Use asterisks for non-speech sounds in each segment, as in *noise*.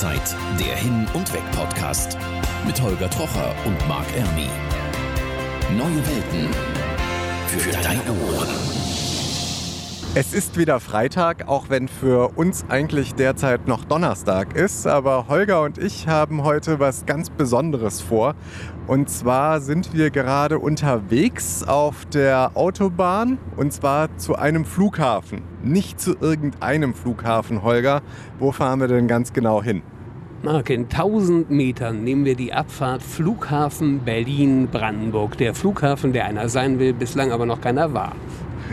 Rauszeit, der Hin- und Weg-Podcast mit Holger Trocher und Marc Ermi. Neue Welten für deine Ohren. Es ist wieder Freitag, auch wenn für uns eigentlich derzeit noch Donnerstag ist. Aber Holger und ich haben heute was ganz Besonderes vor. Und zwar sind wir gerade unterwegs auf der Autobahn und zwar zu einem Flughafen. Nicht zu irgendeinem Flughafen, Holger. Wo fahren wir denn ganz genau hin? Mark, in 1000 Metern nehmen wir die Abfahrt Flughafen Berlin-Brandenburg. Der Flughafen, der einer sein will, bislang aber noch keiner war.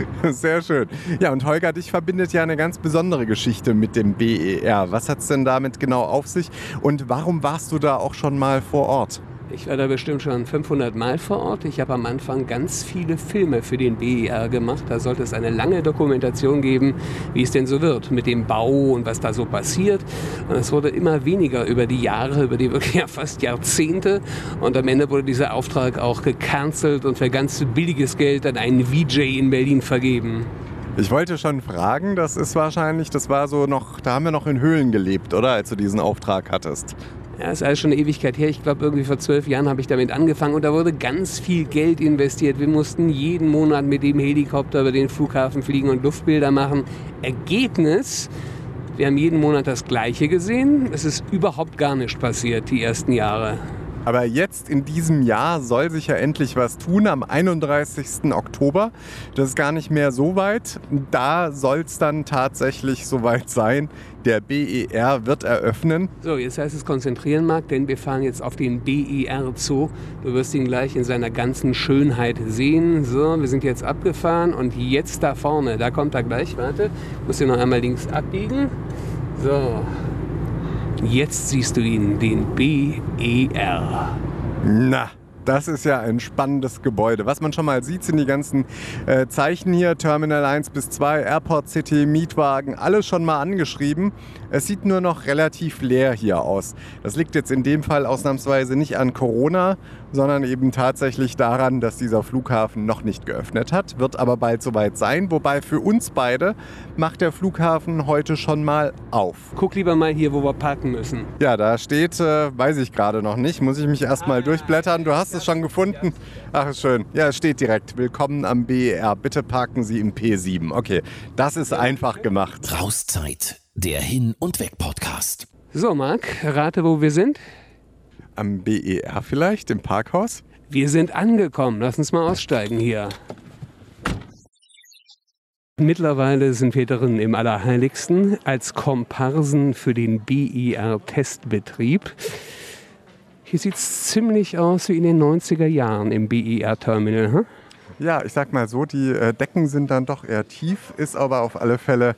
*laughs* Sehr schön. Ja, und Holger, dich verbindet ja eine ganz besondere Geschichte mit dem BER. Was hat es denn damit genau auf sich und warum warst du da auch schon mal vor Ort? Ich war da bestimmt schon 500 Mal vor Ort. Ich habe am Anfang ganz viele Filme für den BER gemacht. Da sollte es eine lange Dokumentation geben, wie es denn so wird mit dem Bau und was da so passiert. Und es wurde immer weniger über die Jahre, über die wirklich ja fast Jahrzehnte. Und am Ende wurde dieser Auftrag auch gecancelt und für ganz billiges Geld an einen VJ in Berlin vergeben. Ich wollte schon fragen, das ist wahrscheinlich, das war so noch, da haben wir noch in Höhlen gelebt, oder? Als du diesen Auftrag hattest. Ja, ist alles schon eine Ewigkeit her. Ich glaube, irgendwie vor zwölf Jahren habe ich damit angefangen und da wurde ganz viel Geld investiert. Wir mussten jeden Monat mit dem Helikopter über den Flughafen fliegen und Luftbilder machen. Ergebnis, wir haben jeden Monat das Gleiche gesehen. Es ist überhaupt gar nicht passiert, die ersten Jahre. Aber jetzt in diesem Jahr soll sich ja endlich was tun am 31. Oktober. Das ist gar nicht mehr so weit. Da soll es dann tatsächlich soweit sein. Der BER wird eröffnen. So, jetzt heißt es konzentrieren, Marc, denn wir fahren jetzt auf den BER Zoo. Du wirst ihn gleich in seiner ganzen Schönheit sehen. So, wir sind jetzt abgefahren und jetzt da vorne, da kommt er gleich. Warte, muss hier noch einmal links abbiegen. So, Jetzt siehst du ihn, den BER. Na, das ist ja ein spannendes Gebäude. Was man schon mal sieht, sind die ganzen äh, Zeichen hier. Terminal 1 bis 2, Airport City, Mietwagen, alles schon mal angeschrieben. Es sieht nur noch relativ leer hier aus. Das liegt jetzt in dem Fall ausnahmsweise nicht an Corona, sondern eben tatsächlich daran, dass dieser Flughafen noch nicht geöffnet hat, wird aber bald soweit sein. Wobei für uns beide macht der Flughafen heute schon mal auf. Guck lieber mal hier, wo wir parken müssen. Ja, da steht, äh, weiß ich gerade noch nicht, muss ich mich erstmal ah. durchblättern. Du hast es schon gefunden. Ach, ist schön. Ja, es steht direkt. Willkommen am BER. Bitte parken Sie im P7. Okay, das ist einfach gemacht. Rauszeit der Hin- und Weg-Podcast. So, Marc, rate, wo wir sind? Am BER vielleicht, im Parkhaus? Wir sind angekommen. Lass uns mal aussteigen hier. Mittlerweile sind wir drin im Allerheiligsten als Komparsen für den BER-Testbetrieb. Hier sieht es ziemlich aus wie in den 90er Jahren im BER-Terminal. Hm? Ja, ich sag mal so, die äh, Decken sind dann doch eher tief, ist aber auf alle Fälle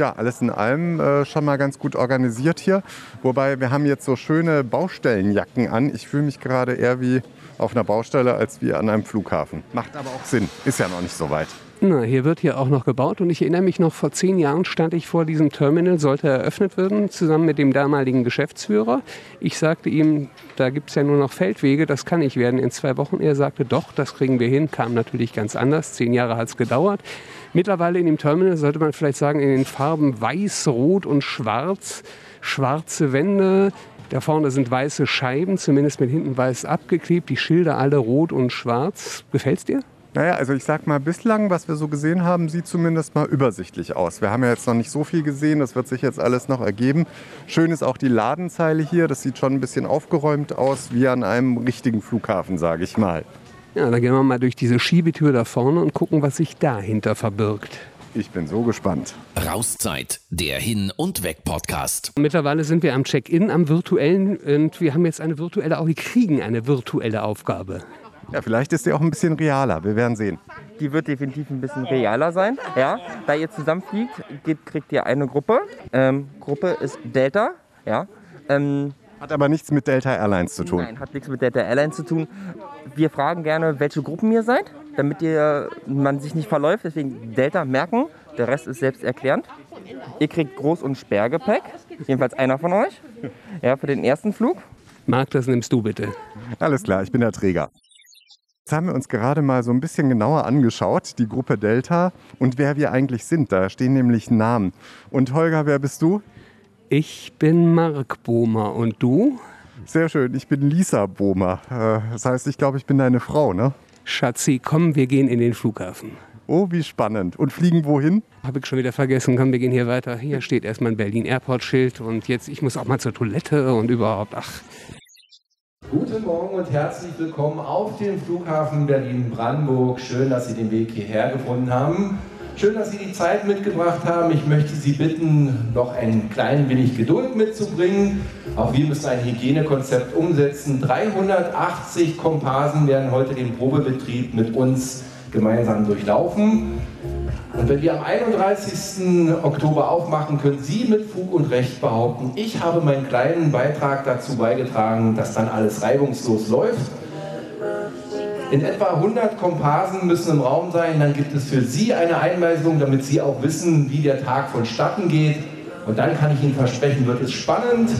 ja, alles in allem äh, schon mal ganz gut organisiert hier. Wobei wir haben jetzt so schöne Baustellenjacken an. Ich fühle mich gerade eher wie auf einer Baustelle als wie an einem Flughafen. Macht aber auch Sinn. Ist ja noch nicht so weit. Na, hier wird hier auch noch gebaut und ich erinnere mich noch, vor zehn Jahren stand ich vor diesem Terminal, sollte eröffnet werden, zusammen mit dem damaligen Geschäftsführer. Ich sagte ihm, da gibt es ja nur noch Feldwege, das kann nicht werden in zwei Wochen. Er sagte, doch, das kriegen wir hin, kam natürlich ganz anders, zehn Jahre hat es gedauert. Mittlerweile in dem Terminal sollte man vielleicht sagen, in den Farben weiß, rot und schwarz, schwarze Wände, da vorne sind weiße Scheiben, zumindest mit hinten weiß abgeklebt, die Schilder alle rot und schwarz. Gefällt's dir? Naja, also ich sag mal, bislang, was wir so gesehen haben, sieht zumindest mal übersichtlich aus. Wir haben ja jetzt noch nicht so viel gesehen, das wird sich jetzt alles noch ergeben. Schön ist auch die Ladenzeile hier, das sieht schon ein bisschen aufgeräumt aus, wie an einem richtigen Flughafen, sage ich mal. Ja, dann gehen wir mal durch diese Schiebetür da vorne und gucken, was sich dahinter verbirgt. Ich bin so gespannt. Rauszeit, der Hin- und Weg-Podcast. Mittlerweile sind wir am Check-in, am virtuellen und wir haben jetzt eine virtuelle, auch wir kriegen eine virtuelle Aufgabe. Ja, vielleicht ist die auch ein bisschen realer. Wir werden sehen. Die wird definitiv ein bisschen realer sein. Ja, da ihr zusammenfliegt, kriegt ihr eine Gruppe. Ähm, Gruppe ist Delta. Ja. Ähm, hat aber nichts mit Delta Airlines zu tun. Nein, hat nichts mit Delta Airlines zu tun. Wir fragen gerne, welche Gruppen ihr seid, damit ihr, man sich nicht verläuft. Deswegen Delta merken. Der Rest ist selbsterklärend. Ihr kriegt Groß- und Sperrgepäck. Jedenfalls einer von euch. Ja, für den ersten Flug. Marc, das nimmst du bitte. Alles klar, ich bin der Träger. Jetzt haben wir uns gerade mal so ein bisschen genauer angeschaut, die Gruppe Delta und wer wir eigentlich sind. Da stehen nämlich Namen. Und Holger, wer bist du? Ich bin Mark Bohmer und du? Sehr schön, ich bin Lisa Bohmer. Äh, Das heißt, ich glaube, ich bin deine Frau, ne? Schatzi, komm, wir gehen in den Flughafen. Oh, wie spannend. Und fliegen wohin? Habe ich schon wieder vergessen. Komm, wir gehen hier weiter. Hier steht erstmal ein Berlin Airport Schild und jetzt, ich muss auch mal zur Toilette und überhaupt. Ach, Guten Morgen und herzlich willkommen auf dem Flughafen Berlin-Brandenburg. Schön, dass Sie den Weg hierher gefunden haben. Schön, dass Sie die Zeit mitgebracht haben. Ich möchte Sie bitten, noch ein klein wenig Geduld mitzubringen. Auch wir müssen ein Hygienekonzept umsetzen. 380 Komparsen werden heute den Probebetrieb mit uns gemeinsam durchlaufen. Und wenn wir am 31. Oktober aufmachen, können Sie mit Fug und Recht behaupten, ich habe meinen kleinen Beitrag dazu beigetragen, dass dann alles reibungslos läuft. In etwa 100 Komparsen müssen im Raum sein, dann gibt es für Sie eine Einweisung, damit Sie auch wissen, wie der Tag vonstatten geht. Und dann kann ich Ihnen versprechen, wird es spannend.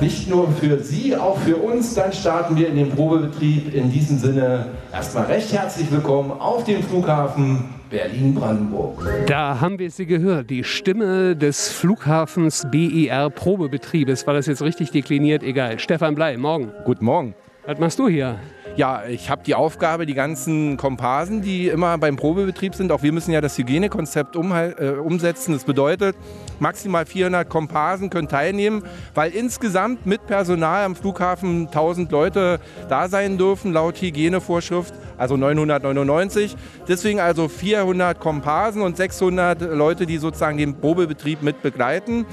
Nicht nur für Sie, auch für uns. Dann starten wir in den Probebetrieb. In diesem Sinne erstmal recht herzlich willkommen auf dem Flughafen Berlin-Brandenburg. da haben wir sie gehört. Die Stimme des Flughafens BER Probebetriebes. War das jetzt richtig dekliniert? Egal. Stefan Blei, morgen. Guten Morgen. Was machst du hier? Ja, ich habe die Aufgabe, die ganzen Komparsen, die immer beim Probebetrieb sind, auch wir müssen ja das Hygienekonzept umhal- äh, umsetzen. Das bedeutet, maximal 400 Komparsen können teilnehmen, weil insgesamt mit Personal am Flughafen 1000 Leute da sein dürfen, laut Hygienevorschrift, also 999. Deswegen also 400 Komparsen und 600 Leute, die sozusagen den Probebetrieb mit begleiten.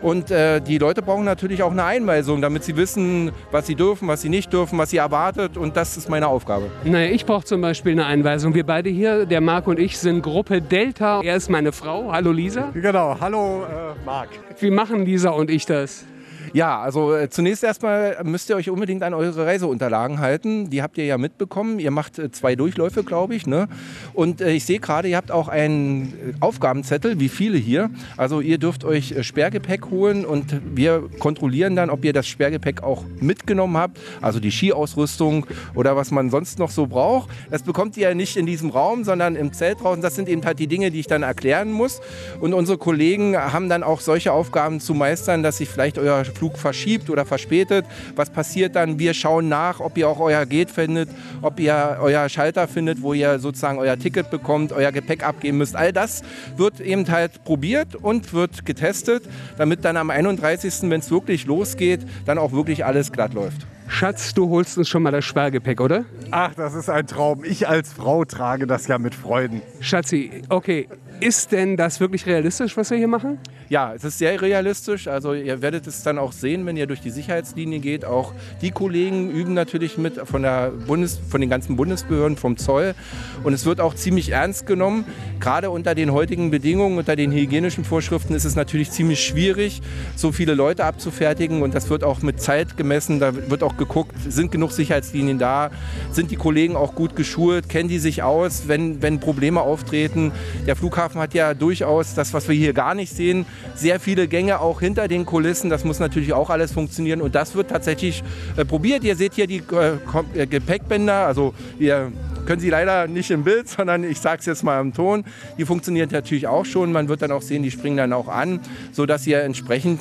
Und äh, die Leute brauchen natürlich auch eine Einweisung, damit sie wissen, was sie dürfen, was sie nicht dürfen, was sie erwartet. Und das ist meine Aufgabe. Naja, ich brauche zum Beispiel eine Einweisung. Wir beide hier, der Marc und ich, sind Gruppe Delta. Er ist meine Frau. Hallo Lisa. Genau, hallo äh, Marc. Wie machen Lisa und ich das? Ja, also äh, zunächst erstmal müsst ihr euch unbedingt an eure Reiseunterlagen halten. Die habt ihr ja mitbekommen. Ihr macht äh, zwei Durchläufe, glaube ich. Ne? Und äh, ich sehe gerade, ihr habt auch einen äh, Aufgabenzettel, wie viele hier. Also ihr dürft euch äh, Sperrgepäck holen und wir kontrollieren dann, ob ihr das Sperrgepäck auch mitgenommen habt. Also die Skiausrüstung oder was man sonst noch so braucht. Das bekommt ihr ja nicht in diesem Raum, sondern im Zelt draußen. Das sind eben halt die Dinge, die ich dann erklären muss. Und unsere Kollegen haben dann auch solche Aufgaben zu meistern, dass sich vielleicht euer Flug verschiebt oder verspätet. Was passiert dann? Wir schauen nach, ob ihr auch euer Gate findet, ob ihr euer Schalter findet, wo ihr sozusagen euer Ticket bekommt, euer Gepäck abgeben müsst. All das wird eben halt probiert und wird getestet, damit dann am 31., wenn es wirklich losgeht, dann auch wirklich alles glatt läuft. Schatz, du holst uns schon mal das Sperrgepäck, oder? Ach, das ist ein Traum. Ich als Frau trage das ja mit Freuden. Schatzi, okay. Ist denn das wirklich realistisch, was wir hier machen? Ja, es ist sehr realistisch. Also ihr werdet es dann auch sehen, wenn ihr durch die Sicherheitslinie geht. Auch die Kollegen üben natürlich mit von, der Bundes, von den ganzen Bundesbehörden, vom Zoll. Und es wird auch ziemlich ernst genommen. Gerade unter den heutigen Bedingungen, unter den hygienischen Vorschriften ist es natürlich ziemlich schwierig, so viele Leute abzufertigen. Und das wird auch mit Zeit gemessen. Da wird auch geguckt, sind genug Sicherheitslinien da? Sind die Kollegen auch gut geschult? Kennen die sich aus, wenn, wenn Probleme auftreten? Der Flughafen hat ja durchaus das, was wir hier gar nicht sehen, sehr viele Gänge auch hinter den Kulissen. Das muss natürlich auch alles funktionieren und das wird tatsächlich äh, probiert. Ihr seht hier die äh, äh, Gepäckbänder, also wir können Sie leider nicht im Bild, *laughs* sondern ich sage es jetzt mal am Ton. Die funktionieren natürlich auch schon. Man wird dann auch sehen, die springen dann auch an, sodass ihr entsprechend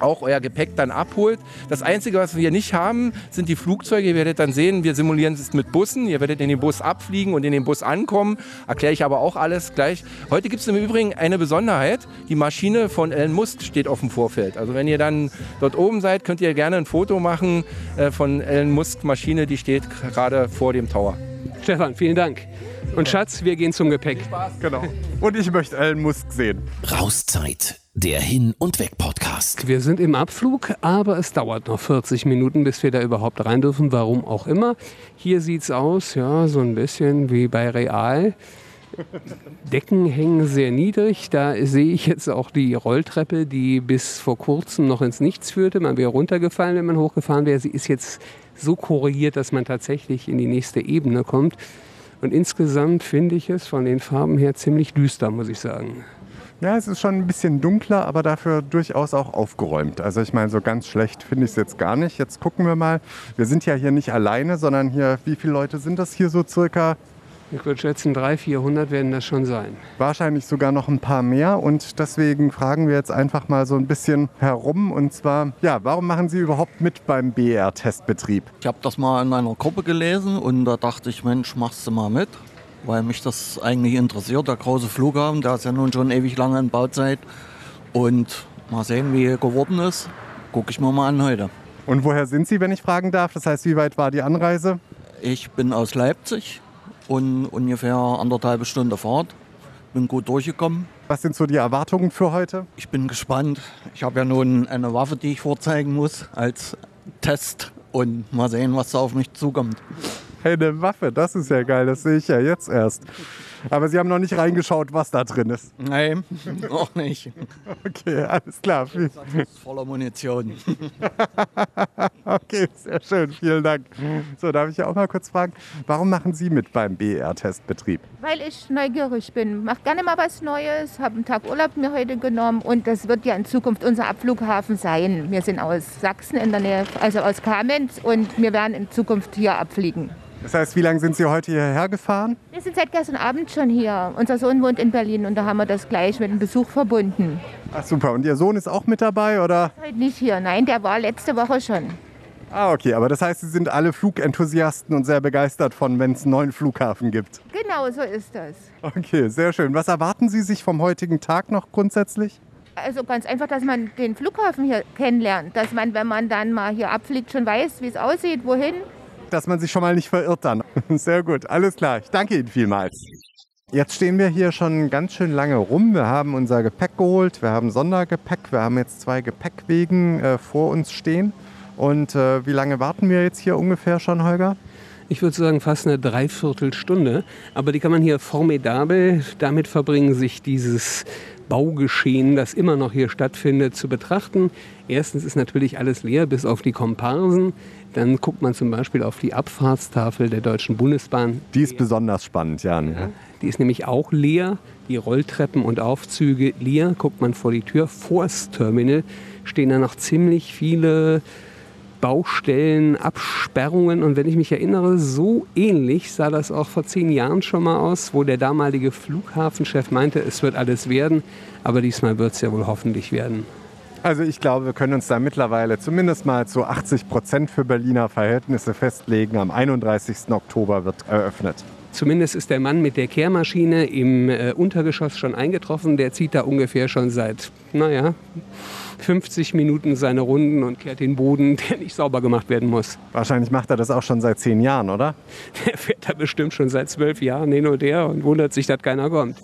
auch euer Gepäck dann abholt. Das Einzige, was wir nicht haben, sind die Flugzeuge. Ihr werdet dann sehen, wir simulieren es mit Bussen. Ihr werdet in den Bus abfliegen und in den Bus ankommen. Erkläre ich aber auch alles gleich. Heute gibt es im Übrigen eine Besonderheit. Die Maschine von Elon Musk steht auf dem Vorfeld. Also wenn ihr dann dort oben seid, könnt ihr gerne ein Foto machen äh, von Elon Musk Maschine. Die steht gerade vor dem Tower. Stefan, vielen Dank. Und Schatz, wir gehen zum Gepäck. Genau. Und ich möchte Elon Musk sehen. Rauszeit, der Hin- und Weg-Podcast. Wir sind im Abflug, aber es dauert noch 40 Minuten, bis wir da überhaupt rein dürfen, warum auch immer. Hier sieht es aus, ja, so ein bisschen wie bei Real. Decken hängen sehr niedrig. Da sehe ich jetzt auch die Rolltreppe, die bis vor kurzem noch ins Nichts führte. Man wäre runtergefallen, wenn man hochgefahren wäre. Sie ist jetzt so korrigiert, dass man tatsächlich in die nächste Ebene kommt. Und insgesamt finde ich es von den Farben her ziemlich düster, muss ich sagen. Ja, es ist schon ein bisschen dunkler, aber dafür durchaus auch aufgeräumt. Also ich meine, so ganz schlecht finde ich es jetzt gar nicht. Jetzt gucken wir mal. Wir sind ja hier nicht alleine, sondern hier, wie viele Leute sind das hier so circa? Ich würde schätzen, 300, 400 werden das schon sein. Wahrscheinlich sogar noch ein paar mehr. Und deswegen fragen wir jetzt einfach mal so ein bisschen herum. Und zwar, ja, warum machen Sie überhaupt mit beim BR-Testbetrieb? Ich habe das mal in einer Gruppe gelesen und da dachte ich, Mensch, machst du mal mit, weil mich das eigentlich interessiert. Der große Flughafen, der ist ja nun schon ewig lange in Bauzeit. Und mal sehen, wie er geworden ist. Gucke ich mir mal an heute. Und woher sind Sie, wenn ich fragen darf? Das heißt, wie weit war die Anreise? Ich bin aus Leipzig und ungefähr anderthalb Stunde Fahrt. Bin gut durchgekommen. Was sind so die Erwartungen für heute? Ich bin gespannt. Ich habe ja nun eine Waffe, die ich vorzeigen muss als Test und mal sehen, was da auf mich zukommt. Hey, eine Waffe, das ist ja geil, das sehe ich ja jetzt erst. Aber Sie haben noch nicht reingeschaut, was da drin ist. Nein, *laughs* noch nicht. Okay, alles klar. Voller Munition. *laughs* okay, sehr schön, vielen Dank. So, darf ich ja auch mal kurz fragen, warum machen Sie mit beim BR-Testbetrieb? Weil ich neugierig bin. Mach gerne mal was Neues, habe einen Tag Urlaub mir heute genommen und das wird ja in Zukunft unser Abflughafen sein. Wir sind aus Sachsen in der Nähe, also aus Kamenz und wir werden in Zukunft hier abfliegen. Das heißt, wie lange sind Sie heute hierher gefahren? Wir sind seit gestern Abend schon hier. Unser Sohn wohnt in Berlin und da haben wir das gleich mit einem Besuch verbunden. Ach super, und Ihr Sohn ist auch mit dabei, oder? Heute nicht hier, nein, der war letzte Woche schon. Ah, okay, aber das heißt, Sie sind alle Flugenthusiasten und sehr begeistert von, wenn es einen neuen Flughafen gibt. Genau, so ist das. Okay, sehr schön. Was erwarten Sie sich vom heutigen Tag noch grundsätzlich? Also ganz einfach, dass man den Flughafen hier kennenlernt. Dass man, wenn man dann mal hier abfliegt, schon weiß, wie es aussieht, wohin dass man sich schon mal nicht verirrt dann. *laughs* Sehr gut, alles klar. Ich danke Ihnen vielmals. Jetzt stehen wir hier schon ganz schön lange rum. Wir haben unser Gepäck geholt, wir haben Sondergepäck, wir haben jetzt zwei Gepäckwegen äh, vor uns stehen. Und äh, wie lange warten wir jetzt hier ungefähr schon, Holger? Ich würde sagen fast eine Dreiviertelstunde. Aber die kann man hier formidabel damit verbringen, sich dieses Baugeschehen, das immer noch hier stattfindet, zu betrachten. Erstens ist natürlich alles leer, bis auf die Komparsen. Dann guckt man zum Beispiel auf die Abfahrtstafel der Deutschen Bundesbahn. Die ist besonders spannend, Jan. Ja, die ist nämlich auch leer. Die Rolltreppen und Aufzüge leer. Guckt man vor die Tür, vor das Terminal stehen da noch ziemlich viele Baustellen, Absperrungen. Und wenn ich mich erinnere, so ähnlich sah das auch vor zehn Jahren schon mal aus, wo der damalige Flughafenchef meinte, es wird alles werden. Aber diesmal wird es ja wohl hoffentlich werden. Also ich glaube, wir können uns da mittlerweile zumindest mal zu 80 Prozent für Berliner Verhältnisse festlegen. Am 31. Oktober wird eröffnet. Zumindest ist der Mann mit der Kehrmaschine im äh, Untergeschoss schon eingetroffen. Der zieht da ungefähr schon seit, naja, 50 Minuten seine Runden und kehrt den Boden, der nicht sauber gemacht werden muss. Wahrscheinlich macht er das auch schon seit zehn Jahren, oder? Der fährt da bestimmt schon seit zwölf Jahren hin und her und wundert sich, dass keiner kommt.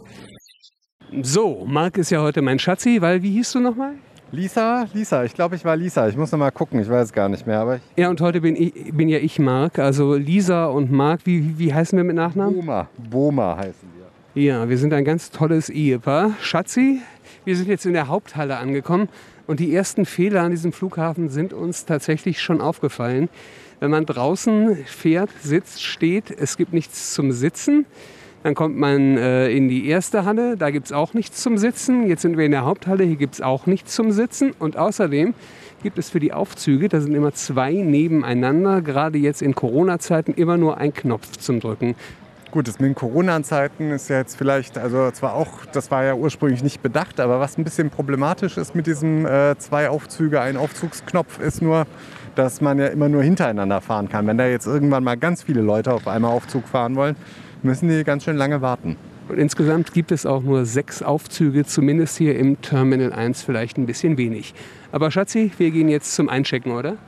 So, Marc ist ja heute mein Schatzi, weil wie hieß du nochmal? Lisa, Lisa, ich glaube, ich war Lisa. Ich muss noch mal gucken, ich weiß es gar nicht mehr. Aber ja, und heute bin, ich, bin ja ich Marc. Also Lisa und Marc, wie, wie heißen wir mit Nachnamen? Boma. Boma heißen wir. Ja, wir sind ein ganz tolles Ehepaar. Schatzi, wir sind jetzt in der Haupthalle angekommen und die ersten Fehler an diesem Flughafen sind uns tatsächlich schon aufgefallen. Wenn man draußen fährt, sitzt, steht, es gibt nichts zum Sitzen. Dann kommt man äh, in die erste Halle, da gibt es auch nichts zum Sitzen. Jetzt sind wir in der Haupthalle, hier gibt es auch nichts zum Sitzen. Und außerdem gibt es für die Aufzüge, da sind immer zwei nebeneinander, gerade jetzt in Corona-Zeiten immer nur ein Knopf zum Drücken. Gut, das mit den Corona-Zeiten ist ja jetzt vielleicht, also zwar auch, das war ja ursprünglich nicht bedacht, aber was ein bisschen problematisch ist mit diesem äh, zwei Aufzüge, ein Aufzugsknopf, ist nur, dass man ja immer nur hintereinander fahren kann. Wenn da jetzt irgendwann mal ganz viele Leute auf einmal Aufzug fahren wollen, müssen die ganz schön lange warten. Und insgesamt gibt es auch nur sechs Aufzüge, zumindest hier im Terminal 1 vielleicht ein bisschen wenig. Aber Schatzi, wir gehen jetzt zum Einchecken, oder?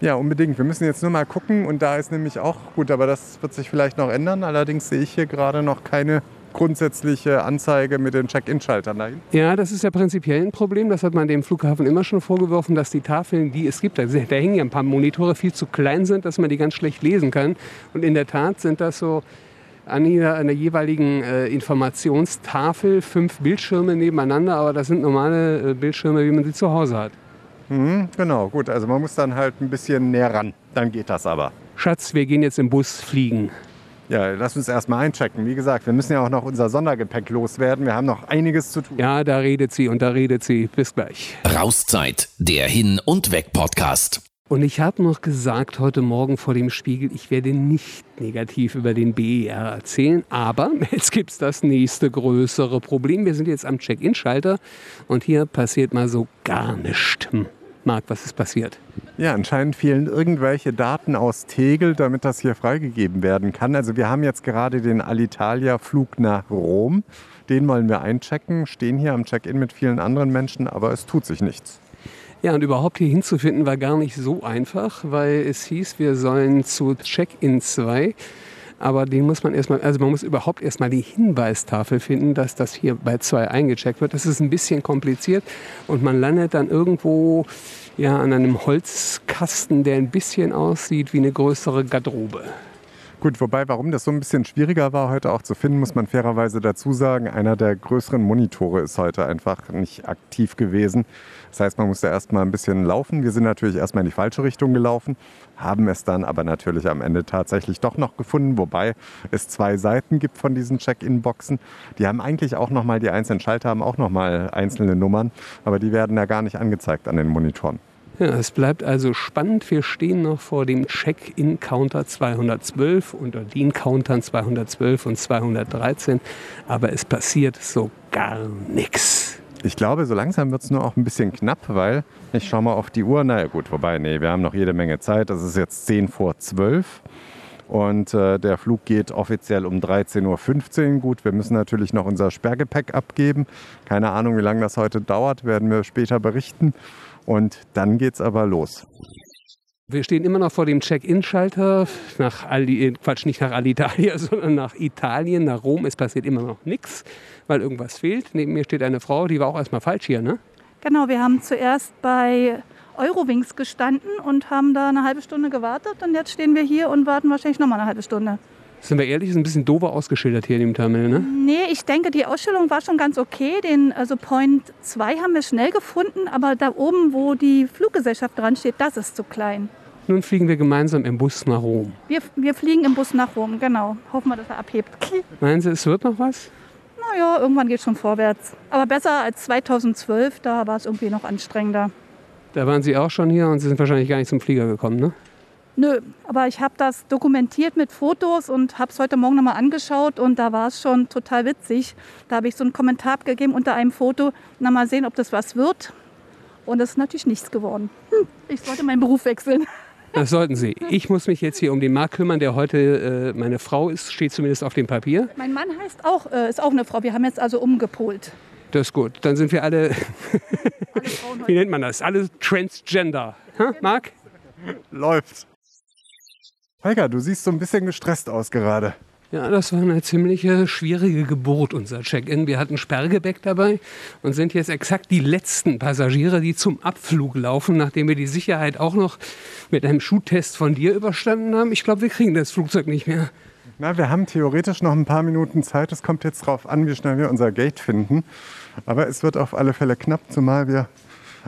Ja, unbedingt. Wir müssen jetzt nur mal gucken und da ist nämlich auch gut, aber das wird sich vielleicht noch ändern. Allerdings sehe ich hier gerade noch keine grundsätzliche Anzeige mit den Check-in-Schaltern dahin. Ja, das ist ja prinzipiell ein Problem. Das hat man dem Flughafen immer schon vorgeworfen, dass die Tafeln, die es gibt, da, da hängen ja ein paar Monitore, viel zu klein sind, dass man die ganz schlecht lesen kann. Und in der Tat sind das so an einer jeweiligen äh, Informationstafel fünf Bildschirme nebeneinander, aber das sind normale äh, Bildschirme, wie man sie zu Hause hat. Mhm, genau, gut. Also man muss dann halt ein bisschen näher ran. Dann geht das aber. Schatz, wir gehen jetzt im Bus fliegen. Ja, lass uns erstmal einchecken. Wie gesagt, wir müssen ja auch noch unser Sondergepäck loswerden. Wir haben noch einiges zu tun. Ja, da redet sie und da redet sie. Bis gleich. Rauszeit, der Hin- und Weg-Podcast. Und ich habe noch gesagt heute Morgen vor dem Spiegel, ich werde nicht negativ über den BER erzählen, aber *laughs* jetzt gibt es das nächste größere Problem. Wir sind jetzt am Check-in-Schalter und hier passiert mal so gar nichts. Hm. Marc, was ist passiert? Ja, anscheinend fehlen irgendwelche Daten aus Tegel, damit das hier freigegeben werden kann. Also wir haben jetzt gerade den Alitalia-Flug nach Rom. Den wollen wir einchecken, stehen hier am Check-in mit vielen anderen Menschen, aber es tut sich nichts. Ja, und überhaupt hier hinzufinden war gar nicht so einfach, weil es hieß, wir sollen zu Check-in 2. Aber den muss man erstmal, also man muss überhaupt erstmal die Hinweistafel finden, dass das hier bei 2 eingecheckt wird. Das ist ein bisschen kompliziert und man landet dann irgendwo ja, an einem Holzkasten, der ein bisschen aussieht wie eine größere Garderobe. Gut, wobei, warum das so ein bisschen schwieriger war heute auch zu finden, muss man fairerweise dazu sagen. Einer der größeren Monitore ist heute einfach nicht aktiv gewesen. Das heißt, man musste erst mal ein bisschen laufen. Wir sind natürlich erstmal in die falsche Richtung gelaufen, haben es dann aber natürlich am Ende tatsächlich doch noch gefunden, wobei es zwei Seiten gibt von diesen Check-in-Boxen. Die haben eigentlich auch noch mal, die einzelnen Schalter haben auch noch mal einzelne Nummern, aber die werden da gar nicht angezeigt an den Monitoren. Ja, es bleibt also spannend. Wir stehen noch vor dem Check-in-Counter 212 unter den Countern 212 und 213, aber es passiert so gar nichts. Ich glaube, so langsam wird es nur auch ein bisschen knapp, weil ich schaue mal auf die Uhr. Naja gut, wobei, nee, wir haben noch jede Menge Zeit. Das ist jetzt 10 vor 12. Und äh, der Flug geht offiziell um 13.15 Uhr. Gut, wir müssen natürlich noch unser Sperrgepäck abgeben. Keine Ahnung, wie lange das heute dauert, werden wir später berichten. Und dann geht's aber los. Wir stehen immer noch vor dem Check-in-Schalter nach Ali, Quatsch, nicht nach Alitalia, *laughs* sondern nach Italien, nach Rom. Es passiert immer noch nichts, weil irgendwas fehlt. Neben mir steht eine Frau, die war auch erstmal falsch hier, ne? Genau, wir haben zuerst bei Eurowings gestanden und haben da eine halbe Stunde gewartet. Und jetzt stehen wir hier und warten wahrscheinlich nochmal eine halbe Stunde. Sind wir ehrlich, ist ein bisschen dober ausgeschildert hier in dem Terminal, ne? Nee, ich denke, die Ausstellung war schon ganz okay. Den, also Point 2 haben wir schnell gefunden, aber da oben, wo die Fluggesellschaft dran steht, das ist zu klein. Nun fliegen wir gemeinsam im Bus nach Rom. Wir, wir fliegen im Bus nach Rom, genau. Hoffen wir, dass er abhebt. *laughs* Meinen Sie, es wird noch was? Naja, irgendwann geht es schon vorwärts. Aber besser als 2012, da war es irgendwie noch anstrengender. Da waren Sie auch schon hier und Sie sind wahrscheinlich gar nicht zum Flieger gekommen, ne? Nö, aber ich habe das dokumentiert mit Fotos und habe es heute Morgen nochmal angeschaut und da war es schon total witzig. Da habe ich so einen Kommentar gegeben unter einem Foto, na mal sehen, ob das was wird. Und es ist natürlich nichts geworden. Hm, ich sollte meinen Beruf wechseln. *laughs* Das sollten Sie. Ich muss mich jetzt hier um den Marc kümmern, der heute äh, meine Frau ist, steht zumindest auf dem Papier. Mein Mann heißt auch, äh, ist auch eine Frau. Wir haben jetzt also umgepolt. Das ist gut. Dann sind wir alle, *laughs* wie nennt man das? Alle Transgender. Ha, Marc? Läuft. Holger, du siehst so ein bisschen gestresst aus gerade. Ja, das war eine ziemliche schwierige Geburt, unser Check-in. Wir hatten Sperrgepäck dabei und sind jetzt exakt die letzten Passagiere, die zum Abflug laufen, nachdem wir die Sicherheit auch noch mit einem Schuhtest von dir überstanden haben. Ich glaube, wir kriegen das Flugzeug nicht mehr. Na, wir haben theoretisch noch ein paar Minuten Zeit. Es kommt jetzt darauf an, wie schnell wir unser Gate finden. Aber es wird auf alle Fälle knapp, zumal wir...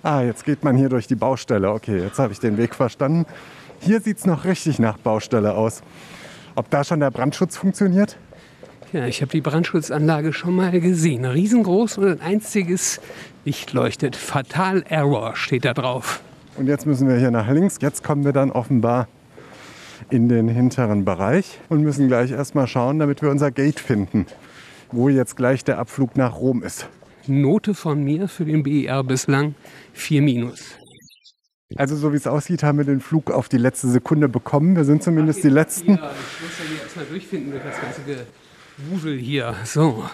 Ah, jetzt geht man hier durch die Baustelle. Okay, jetzt habe ich den Weg verstanden. Hier sieht es noch richtig nach Baustelle aus. Ob da schon der Brandschutz funktioniert? Ja, ich habe die Brandschutzanlage schon mal gesehen. Riesengroß und ein einziges Licht leuchtet. Fatal Error steht da drauf. Und jetzt müssen wir hier nach links. Jetzt kommen wir dann offenbar in den hinteren Bereich und müssen gleich erstmal schauen, damit wir unser Gate finden, wo jetzt gleich der Abflug nach Rom ist. Note von mir für den BER bislang 4 minus. Also so wie es aussieht, haben wir den Flug auf die letzte Sekunde bekommen. Wir sind zumindest die Letzten. Ja, ich muss ja hier erstmal durchfinden durch das ganze Gewusel hier. So,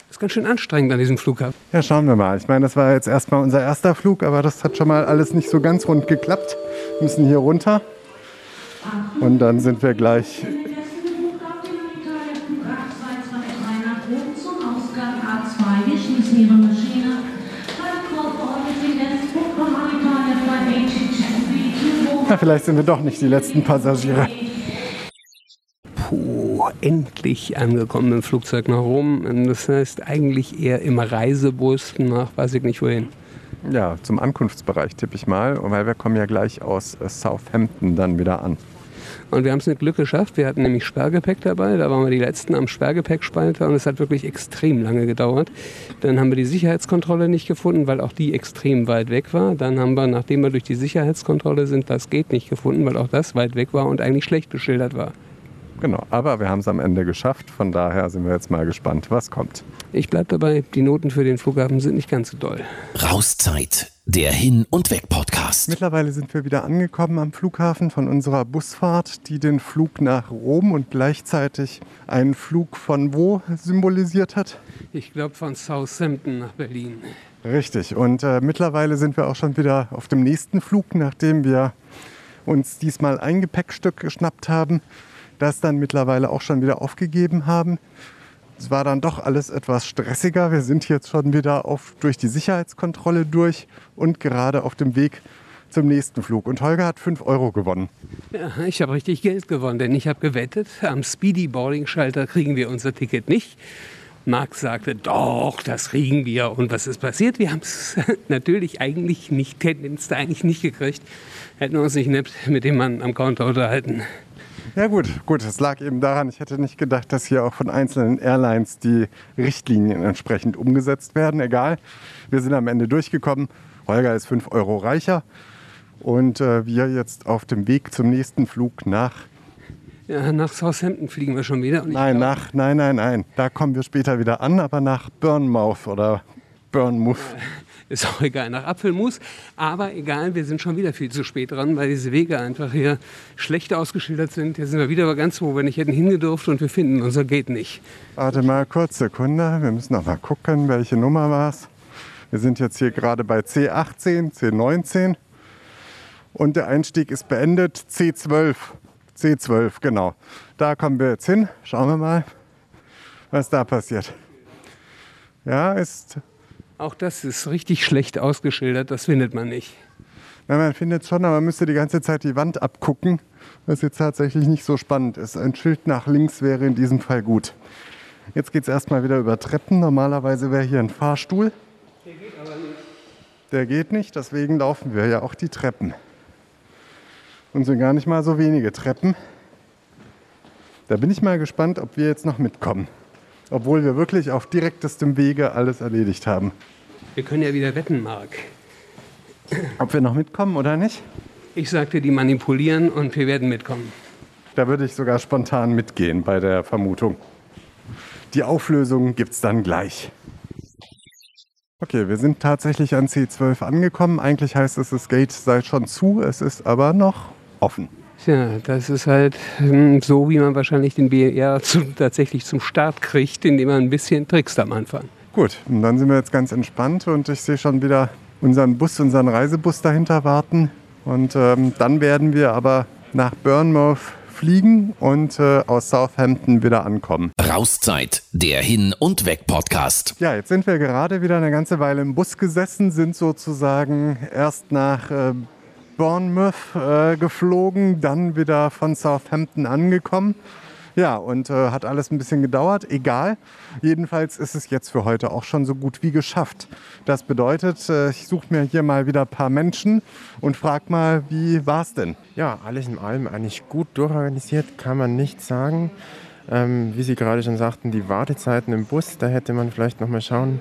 das ist ganz schön anstrengend an diesem Flughafen. Ja, schauen wir mal. Ich meine, das war jetzt erstmal unser erster Flug, aber das hat schon mal alles nicht so ganz rund geklappt. Wir müssen hier runter. Und dann sind wir gleich Na, vielleicht sind wir doch nicht die letzten Passagiere. Puh, endlich angekommen im Flugzeug nach Rom. Das heißt eigentlich eher im Reisebus nach weiß ich nicht wohin. Ja, zum Ankunftsbereich tippe ich mal, weil wir kommen ja gleich aus Southampton dann wieder an. Und wir haben es mit Glück geschafft. Wir hatten nämlich Sperrgepäck dabei. Da waren wir die Letzten am Sperrgepäckspalter und es hat wirklich extrem lange gedauert. Dann haben wir die Sicherheitskontrolle nicht gefunden, weil auch die extrem weit weg war. Dann haben wir, nachdem wir durch die Sicherheitskontrolle sind, das geht nicht gefunden, weil auch das weit weg war und eigentlich schlecht beschildert war. Genau, aber wir haben es am Ende geschafft. Von daher sind wir jetzt mal gespannt, was kommt. Ich bleibe dabei, die Noten für den Flughafen sind nicht ganz so doll. Rauszeit, der Hin- und Weg-Podcast. Mittlerweile sind wir wieder angekommen am Flughafen von unserer Busfahrt, die den Flug nach Rom und gleichzeitig einen Flug von wo symbolisiert hat. Ich glaube von Southampton nach Berlin. Richtig. Und äh, mittlerweile sind wir auch schon wieder auf dem nächsten Flug, nachdem wir uns diesmal ein Gepäckstück geschnappt haben, das dann mittlerweile auch schon wieder aufgegeben haben. Es war dann doch alles etwas stressiger. Wir sind jetzt schon wieder auf, durch die Sicherheitskontrolle durch und gerade auf dem Weg zum nächsten Flug. Und Holger hat 5 Euro gewonnen. Ja, ich habe richtig Geld gewonnen, denn ich habe gewettet, am Speedy Boarding Schalter kriegen wir unser Ticket nicht. Marc sagte, doch, das kriegen wir. Und was ist passiert? Wir haben es *laughs* natürlich eigentlich nicht, hätten es eigentlich nicht gekriegt. Hätten uns nicht nett mit dem Mann am Counter unterhalten. Ja gut, gut, es lag eben daran, ich hätte nicht gedacht, dass hier auch von einzelnen Airlines die Richtlinien entsprechend umgesetzt werden. Egal, wir sind am Ende durchgekommen. Holger ist 5 Euro reicher und äh, wir jetzt auf dem Weg zum nächsten Flug nach... Ja, nach Southampton fliegen wir schon wieder. nein, nach, nein, nein, nein. Da kommen wir später wieder an, aber nach Bournemouth oder Bournemouth. Ist auch egal, nach Apfelmus. Aber egal, wir sind schon wieder viel zu spät dran, weil diese Wege einfach hier schlecht ausgeschildert sind. Hier sind wir wieder aber ganz wo wir nicht hätten hingedurft und wir finden unser Gate nicht. Warte mal kurz, Sekunde. Wir müssen noch mal gucken, welche Nummer war es. Wir sind jetzt hier gerade bei C18, C19 und der Einstieg ist beendet. C12. C12, genau. Da kommen wir jetzt hin. Schauen wir mal, was da passiert. Ja, ist. Auch das ist richtig schlecht ausgeschildert, das findet man nicht. Ja, man findet schon, aber man müsste die ganze Zeit die Wand abgucken, was jetzt tatsächlich nicht so spannend ist. Ein Schild nach links wäre in diesem Fall gut. Jetzt geht es erstmal wieder über Treppen. Normalerweise wäre hier ein Fahrstuhl. Der geht aber nicht. Der geht nicht, deswegen laufen wir ja auch die Treppen. Und sind gar nicht mal so wenige Treppen. Da bin ich mal gespannt, ob wir jetzt noch mitkommen. Obwohl wir wirklich auf direktestem Wege alles erledigt haben. Wir können ja wieder wetten, Marc. Ob wir noch mitkommen oder nicht? Ich sagte, die manipulieren und wir werden mitkommen. Da würde ich sogar spontan mitgehen bei der Vermutung. Die Auflösung gibt es dann gleich. Okay, wir sind tatsächlich an C12 angekommen. Eigentlich heißt es, das Gate sei schon zu, es ist aber noch offen. Ja, das ist halt hm, so, wie man wahrscheinlich den BR zu, tatsächlich zum Start kriegt, indem man ein bisschen trickst am Anfang. Gut, und dann sind wir jetzt ganz entspannt und ich sehe schon wieder unseren Bus, unseren Reisebus dahinter warten. Und ähm, dann werden wir aber nach Bournemouth fliegen und äh, aus Southampton wieder ankommen. Rauszeit, der Hin- und Weg-Podcast. Ja, jetzt sind wir gerade wieder eine ganze Weile im Bus gesessen, sind sozusagen erst nach äh, Bournemouth äh, geflogen, dann wieder von Southampton angekommen. Ja, und äh, hat alles ein bisschen gedauert. Egal. Jedenfalls ist es jetzt für heute auch schon so gut wie geschafft. Das bedeutet, äh, ich suche mir hier mal wieder ein paar Menschen und frage mal, wie war es denn? Ja, alles in allem eigentlich gut durchorganisiert, kann man nicht sagen. Ähm, wie Sie gerade schon sagten, die Wartezeiten im Bus, da hätte man vielleicht noch mal schauen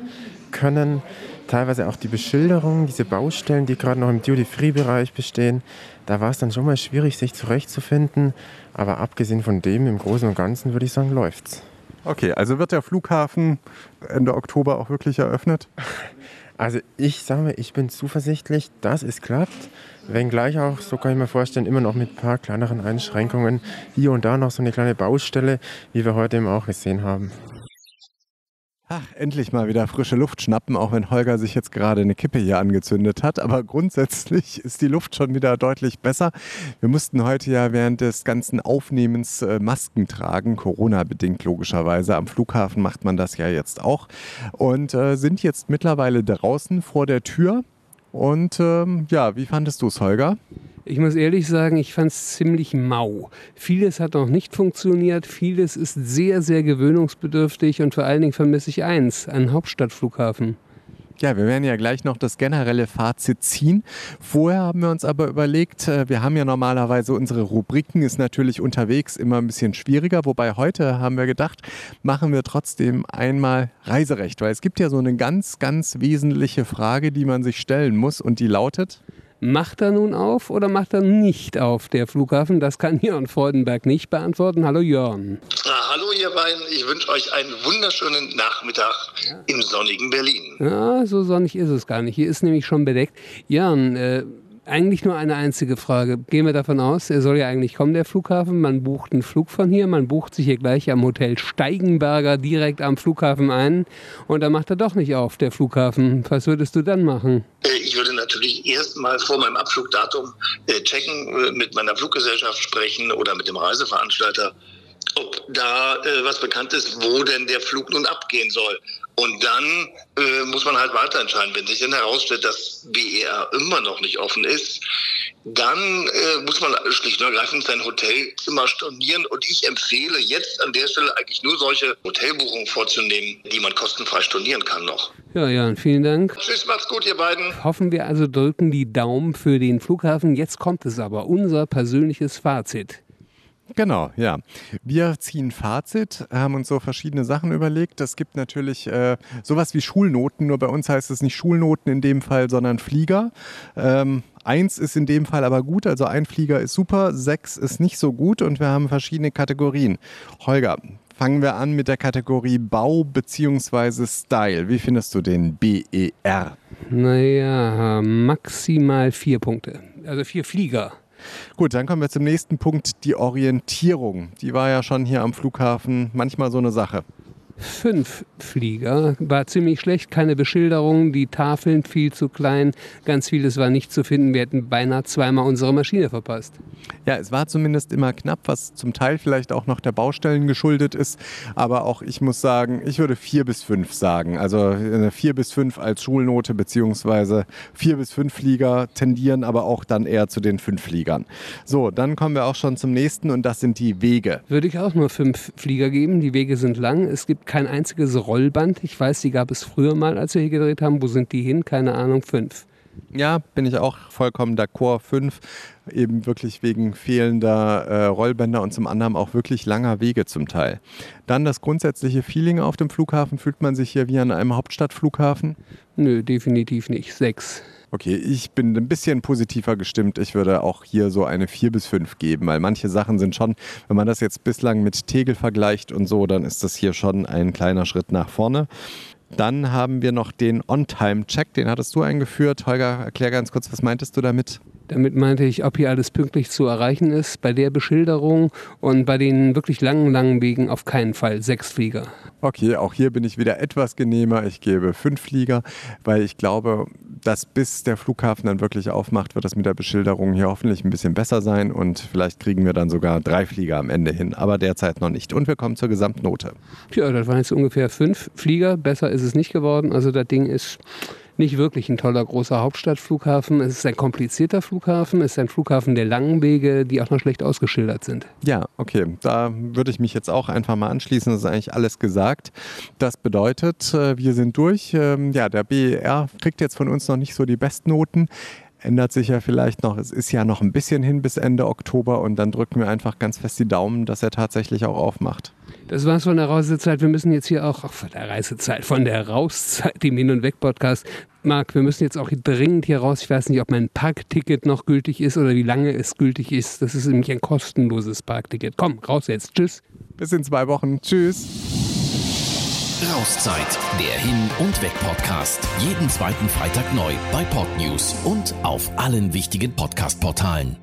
können. Teilweise auch die Beschilderung, diese Baustellen, die gerade noch im Duty-Free-Bereich bestehen. Da war es dann schon mal schwierig, sich zurechtzufinden. Aber abgesehen von dem, im Großen und Ganzen würde ich sagen, läuft's. Okay, also wird der Flughafen Ende Oktober auch wirklich eröffnet? *laughs* Also ich sage mal, ich bin zuversichtlich, dass es klappt. Wenngleich auch, so kann ich mir vorstellen, immer noch mit ein paar kleineren Einschränkungen. Hier und da noch so eine kleine Baustelle, wie wir heute eben auch gesehen haben. Ach, endlich mal wieder frische Luft schnappen, auch wenn Holger sich jetzt gerade eine Kippe hier angezündet hat. Aber grundsätzlich *laughs* ist die Luft schon wieder deutlich besser. Wir mussten heute ja während des ganzen Aufnehmens äh, Masken tragen, Corona-bedingt logischerweise. Am Flughafen macht man das ja jetzt auch. Und äh, sind jetzt mittlerweile draußen vor der Tür. Und ähm, ja, wie fandest du es, Holger? Ich muss ehrlich sagen, ich fand es ziemlich mau. Vieles hat noch nicht funktioniert, vieles ist sehr, sehr gewöhnungsbedürftig und vor allen Dingen vermisse ich eins, einen Hauptstadtflughafen. Ja, wir werden ja gleich noch das generelle Fazit ziehen. Vorher haben wir uns aber überlegt, äh, wir haben ja normalerweise unsere Rubriken, ist natürlich unterwegs immer ein bisschen schwieriger, wobei heute haben wir gedacht, machen wir trotzdem einmal Reiserecht, weil es gibt ja so eine ganz, ganz wesentliche Frage, die man sich stellen muss und die lautet, Macht er nun auf oder macht er nicht auf, der Flughafen? Das kann Jörn Freudenberg nicht beantworten. Hallo Jörn. Ah, hallo ihr beiden, ich wünsche euch einen wunderschönen Nachmittag ja. im sonnigen Berlin. Ja, so sonnig ist es gar nicht. Hier ist nämlich schon bedeckt. Jörn, äh, eigentlich nur eine einzige Frage. Gehen wir davon aus, er soll ja eigentlich kommen, der Flughafen. Man bucht einen Flug von hier, man bucht sich hier gleich am Hotel Steigenberger direkt am Flughafen ein und dann macht er doch nicht auf, der Flughafen. Was würdest du dann machen? Ich würde natürlich erstmal vor meinem Abflugdatum äh, checken, äh, mit meiner Fluggesellschaft sprechen oder mit dem Reiseveranstalter ob da äh, was bekannt ist, wo denn der Flug nun abgehen soll. Und dann äh, muss man halt weiter entscheiden. Wenn sich dann herausstellt, dass BER immer noch nicht offen ist, dann äh, muss man schlicht und ergreifend sein Hotel immer stornieren. Und ich empfehle jetzt an der Stelle eigentlich nur solche Hotelbuchungen vorzunehmen, die man kostenfrei stornieren kann noch. Ja, ja, vielen Dank. Tschüss, macht's gut, ihr beiden. Hoffen wir also, drücken die Daumen für den Flughafen. Jetzt kommt es aber, unser persönliches Fazit. Genau, ja. Wir ziehen Fazit, haben uns so verschiedene Sachen überlegt. Es gibt natürlich äh, sowas wie Schulnoten, nur bei uns heißt es nicht Schulnoten in dem Fall, sondern Flieger. Ähm, eins ist in dem Fall aber gut, also ein Flieger ist super, sechs ist nicht so gut und wir haben verschiedene Kategorien. Holger, fangen wir an mit der Kategorie Bau bzw. Style. Wie findest du den BER? Naja, maximal vier Punkte. Also vier Flieger. Gut, dann kommen wir zum nächsten Punkt, die Orientierung. Die war ja schon hier am Flughafen manchmal so eine Sache fünf Flieger. War ziemlich schlecht, keine Beschilderung, die Tafeln viel zu klein, ganz vieles war nicht zu finden. Wir hätten beinahe zweimal unsere Maschine verpasst. Ja, es war zumindest immer knapp, was zum Teil vielleicht auch noch der Baustellen geschuldet ist. Aber auch ich muss sagen, ich würde vier bis fünf sagen. Also vier bis fünf als Schulnote, beziehungsweise vier bis fünf Flieger tendieren aber auch dann eher zu den fünf Fliegern. So, dann kommen wir auch schon zum nächsten und das sind die Wege. Würde ich auch nur fünf Flieger geben. Die Wege sind lang. Es gibt kein einziges Rollband. Ich weiß, die gab es früher mal, als wir hier gedreht haben. Wo sind die hin? Keine Ahnung, fünf. Ja, bin ich auch vollkommen d'accord. Fünf, eben wirklich wegen fehlender äh, Rollbänder und zum anderen auch wirklich langer Wege zum Teil. Dann das grundsätzliche Feeling auf dem Flughafen. Fühlt man sich hier wie an einem Hauptstadtflughafen? Nö, definitiv nicht. Sechs. Okay, ich bin ein bisschen positiver gestimmt. Ich würde auch hier so eine 4 bis 5 geben, weil manche Sachen sind schon, wenn man das jetzt bislang mit Tegel vergleicht und so, dann ist das hier schon ein kleiner Schritt nach vorne. Dann haben wir noch den On-Time-Check, den hattest du eingeführt. Holger, erklär ganz kurz, was meintest du damit? Damit meinte ich, ob hier alles pünktlich zu erreichen ist. Bei der Beschilderung und bei den wirklich langen, langen Wegen auf keinen Fall sechs Flieger. Okay, auch hier bin ich wieder etwas genehmer. Ich gebe fünf Flieger, weil ich glaube, dass bis der Flughafen dann wirklich aufmacht, wird das mit der Beschilderung hier hoffentlich ein bisschen besser sein und vielleicht kriegen wir dann sogar drei Flieger am Ende hin, aber derzeit noch nicht. Und wir kommen zur Gesamtnote. Ja, das waren jetzt ungefähr fünf Flieger. Besser ist es nicht geworden. Also das Ding ist nicht wirklich ein toller großer Hauptstadtflughafen. Es ist ein komplizierter Flughafen. Es ist ein Flughafen der langen Wege, die auch noch schlecht ausgeschildert sind. Ja, okay. Da würde ich mich jetzt auch einfach mal anschließen. Das ist eigentlich alles gesagt. Das bedeutet, äh, wir sind durch. Ähm, ja, der BER kriegt jetzt von uns noch nicht so die Bestnoten ändert sich ja vielleicht noch. Es ist ja noch ein bisschen hin bis Ende Oktober und dann drücken wir einfach ganz fest die Daumen, dass er tatsächlich auch aufmacht. Das war's von der Reisezeit. Wir müssen jetzt hier auch, ach, von der Reisezeit, von der Rauszeit im Hin- und Weg-Podcast. Marc, wir müssen jetzt auch dringend hier raus. Ich weiß nicht, ob mein Parkticket noch gültig ist oder wie lange es gültig ist. Das ist nämlich ein kostenloses Parkticket. Komm, raus jetzt. Tschüss. Bis in zwei Wochen. Tschüss. Rauszeit, der Hin- und Weg-Podcast. Jeden zweiten Freitag neu bei Podnews und auf allen wichtigen Podcast-Portalen.